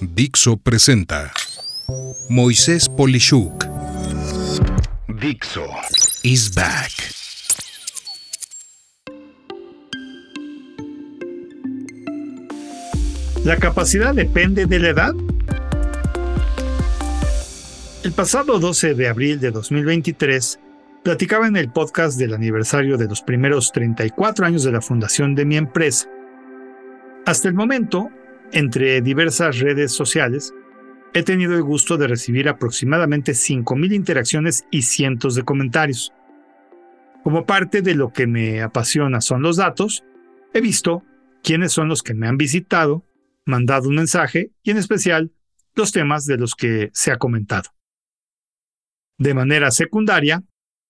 Dixo presenta Moisés Polishuk. Dixo is back. ¿La capacidad depende de la edad? El pasado 12 de abril de 2023 platicaba en el podcast del aniversario de los primeros 34 años de la fundación de mi empresa. Hasta el momento, entre diversas redes sociales, he tenido el gusto de recibir aproximadamente 5.000 interacciones y cientos de comentarios. Como parte de lo que me apasiona son los datos, he visto quiénes son los que me han visitado, mandado un mensaje y en especial los temas de los que se ha comentado. De manera secundaria,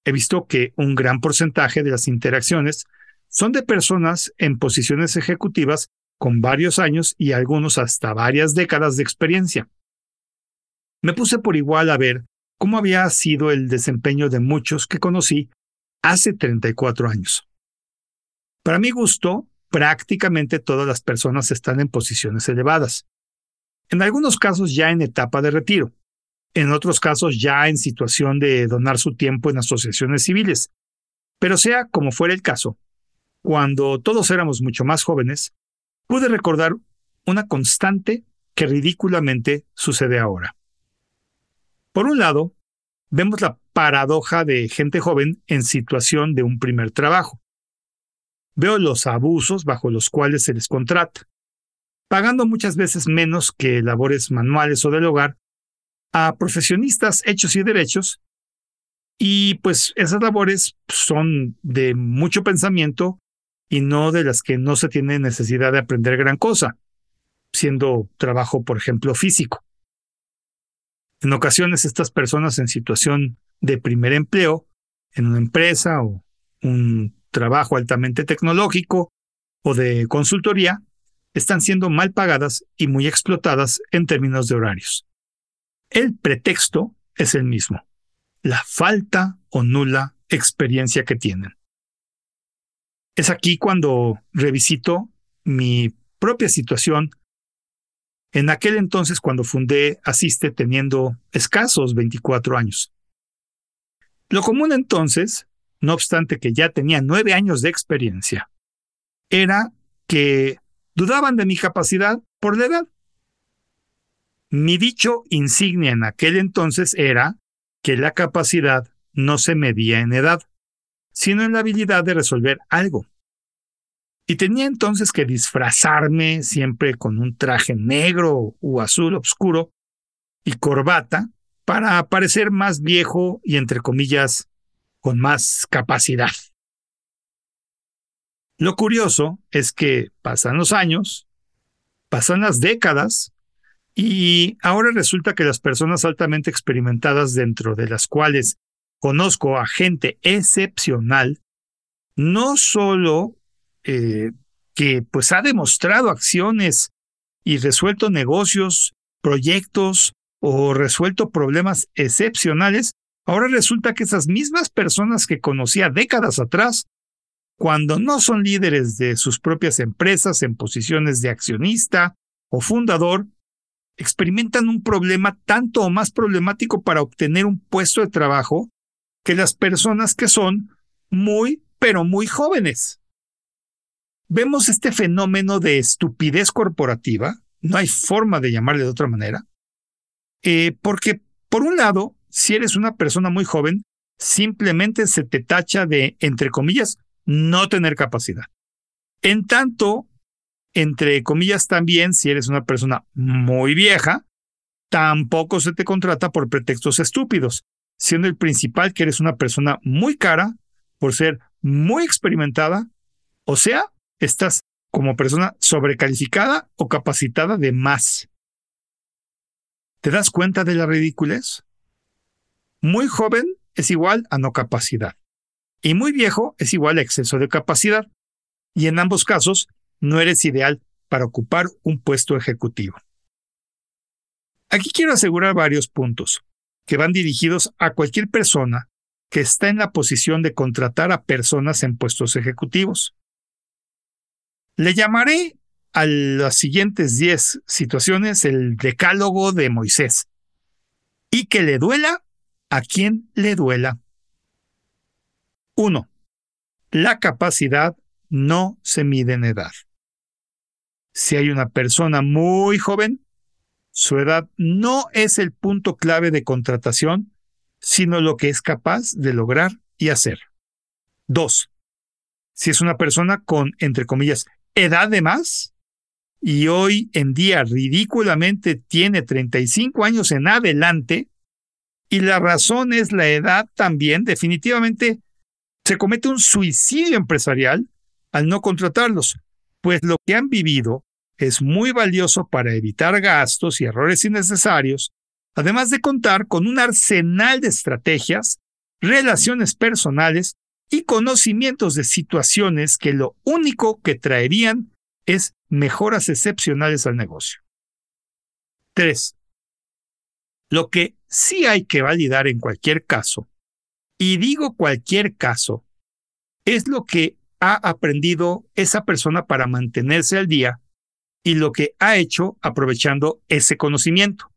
he visto que un gran porcentaje de las interacciones son de personas en posiciones ejecutivas con varios años y algunos hasta varias décadas de experiencia. Me puse por igual a ver cómo había sido el desempeño de muchos que conocí hace 34 años. Para mi gusto, prácticamente todas las personas están en posiciones elevadas. En algunos casos ya en etapa de retiro en otros casos ya en situación de donar su tiempo en asociaciones civiles. Pero sea como fuera el caso, cuando todos éramos mucho más jóvenes, pude recordar una constante que ridículamente sucede ahora. Por un lado, vemos la paradoja de gente joven en situación de un primer trabajo. Veo los abusos bajo los cuales se les contrata, pagando muchas veces menos que labores manuales o del hogar a profesionistas hechos y derechos, y pues esas labores son de mucho pensamiento y no de las que no se tiene necesidad de aprender gran cosa, siendo trabajo, por ejemplo, físico. En ocasiones estas personas en situación de primer empleo, en una empresa o un trabajo altamente tecnológico o de consultoría, están siendo mal pagadas y muy explotadas en términos de horarios. El pretexto es el mismo, la falta o nula experiencia que tienen. Es aquí cuando revisito mi propia situación en aquel entonces cuando fundé Asiste teniendo escasos 24 años. Lo común entonces, no obstante que ya tenía nueve años de experiencia, era que dudaban de mi capacidad por la edad. Mi dicho insignia en aquel entonces era que la capacidad no se medía en edad, sino en la habilidad de resolver algo. Y tenía entonces que disfrazarme siempre con un traje negro o azul oscuro y corbata para parecer más viejo y, entre comillas, con más capacidad. Lo curioso es que pasan los años, pasan las décadas y ahora resulta que las personas altamente experimentadas dentro de las cuales conozco a gente excepcional, no solo eh, que pues ha demostrado acciones y resuelto negocios, proyectos o resuelto problemas excepcionales, ahora resulta que esas mismas personas que conocía décadas atrás, cuando no son líderes de sus propias empresas en posiciones de accionista o fundador, experimentan un problema tanto o más problemático para obtener un puesto de trabajo que las personas que son muy, pero muy jóvenes. Vemos este fenómeno de estupidez corporativa, no hay forma de llamarle de otra manera, eh, porque por un lado, si eres una persona muy joven, simplemente se te tacha de, entre comillas, no tener capacidad. En tanto, entre comillas también, si eres una persona muy vieja, tampoco se te contrata por pretextos estúpidos, siendo el principal que eres una persona muy cara por ser muy experimentada, o sea, estás como persona sobrecalificada o capacitada de más. ¿Te das cuenta de la ridiculez? Muy joven es igual a no capacidad y muy viejo es igual a exceso de capacidad. Y en ambos casos no eres ideal para ocupar un puesto ejecutivo. Aquí quiero asegurar varios puntos que van dirigidos a cualquier persona que está en la posición de contratar a personas en puestos ejecutivos. Le llamaré a las siguientes 10 situaciones el decálogo de Moisés. Y que le duela a quien le duela. 1. La capacidad no se mide en edad. Si hay una persona muy joven, su edad no es el punto clave de contratación, sino lo que es capaz de lograr y hacer. 2. Si es una persona con, entre comillas, edad de más, y hoy en día ridículamente tiene 35 años en adelante, y la razón es la edad también, definitivamente se comete un suicidio empresarial al no contratarlos, pues lo que han vivido es muy valioso para evitar gastos y errores innecesarios, además de contar con un arsenal de estrategias, relaciones personales y conocimientos de situaciones que lo único que traerían es mejoras excepcionales al negocio. 3. Lo que sí hay que validar en cualquier caso, y digo cualquier caso, es lo que ha aprendido esa persona para mantenerse al día y lo que ha hecho aprovechando ese conocimiento.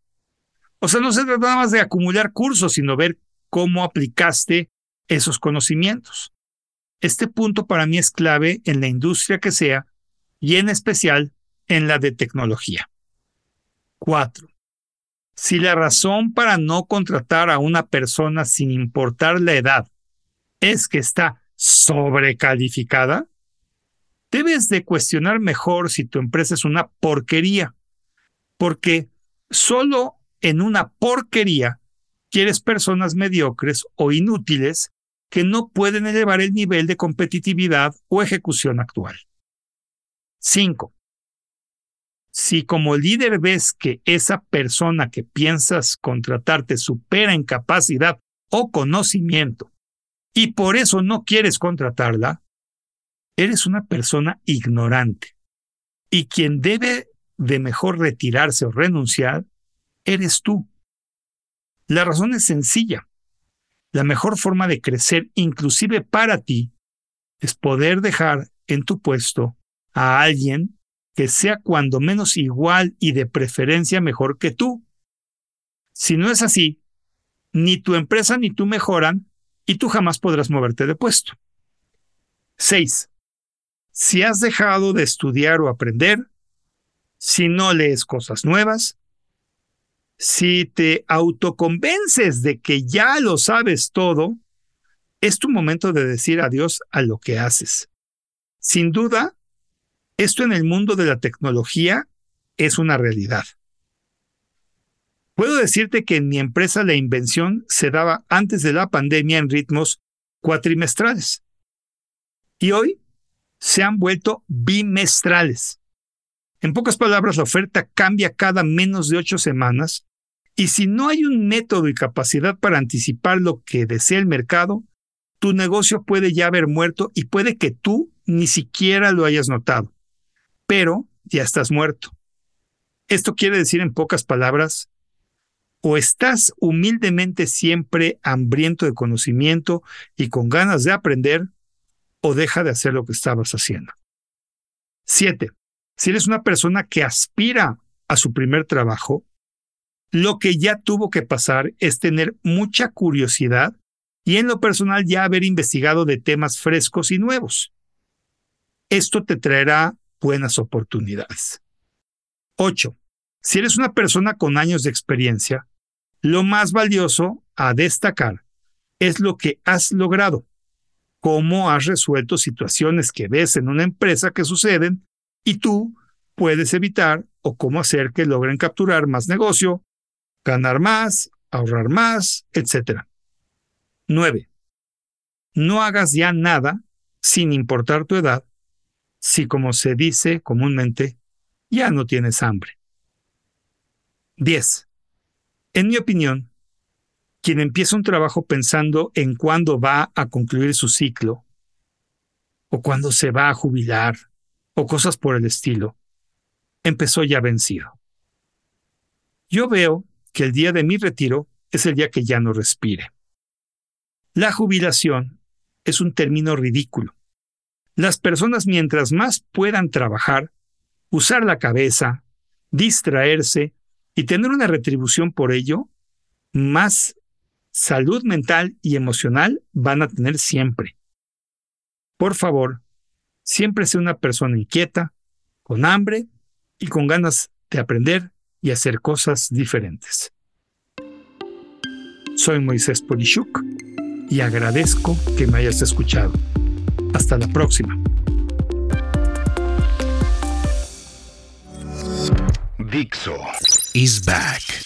O sea, no se trata nada más de acumular cursos, sino ver cómo aplicaste esos conocimientos. Este punto para mí es clave en la industria que sea y en especial en la de tecnología. 4. Si la razón para no contratar a una persona sin importar la edad es que está sobrecalificada, debes de cuestionar mejor si tu empresa es una porquería, porque solo en una porquería quieres personas mediocres o inútiles que no pueden elevar el nivel de competitividad o ejecución actual. 5 si como líder ves que esa persona que piensas contratarte supera en capacidad o conocimiento y por eso no quieres contratarla, eres una persona ignorante. Y quien debe de mejor retirarse o renunciar, eres tú. La razón es sencilla. La mejor forma de crecer, inclusive para ti, es poder dejar en tu puesto a alguien que sea cuando menos igual y de preferencia mejor que tú. Si no es así, ni tu empresa ni tú mejoran y tú jamás podrás moverte de puesto. 6. Si has dejado de estudiar o aprender, si no lees cosas nuevas, si te autoconvences de que ya lo sabes todo, es tu momento de decir adiós a lo que haces. Sin duda, esto en el mundo de la tecnología es una realidad. Puedo decirte que en mi empresa la invención se daba antes de la pandemia en ritmos cuatrimestrales. Y hoy se han vuelto bimestrales. En pocas palabras, la oferta cambia cada menos de ocho semanas y si no hay un método y capacidad para anticipar lo que desea el mercado, tu negocio puede ya haber muerto y puede que tú ni siquiera lo hayas notado pero ya estás muerto. Esto quiere decir en pocas palabras, o estás humildemente siempre hambriento de conocimiento y con ganas de aprender, o deja de hacer lo que estabas haciendo. 7. Si eres una persona que aspira a su primer trabajo, lo que ya tuvo que pasar es tener mucha curiosidad y en lo personal ya haber investigado de temas frescos y nuevos. Esto te traerá buenas oportunidades. 8. Si eres una persona con años de experiencia, lo más valioso a destacar es lo que has logrado, cómo has resuelto situaciones que ves en una empresa que suceden y tú puedes evitar o cómo hacer que logren capturar más negocio, ganar más, ahorrar más, etc. 9. No hagas ya nada sin importar tu edad si, como se dice comúnmente, ya no tienes hambre. 10. En mi opinión, quien empieza un trabajo pensando en cuándo va a concluir su ciclo, o cuándo se va a jubilar, o cosas por el estilo, empezó ya vencido. Yo veo que el día de mi retiro es el día que ya no respire. La jubilación es un término ridículo las personas mientras más puedan trabajar, usar la cabeza, distraerse y tener una retribución por ello, más salud mental y emocional van a tener siempre. Por favor, siempre sea una persona inquieta, con hambre y con ganas de aprender y hacer cosas diferentes. Soy Moisés Polishuk y agradezco que me hayas escuchado. Hasta la próxima. Dixo is back.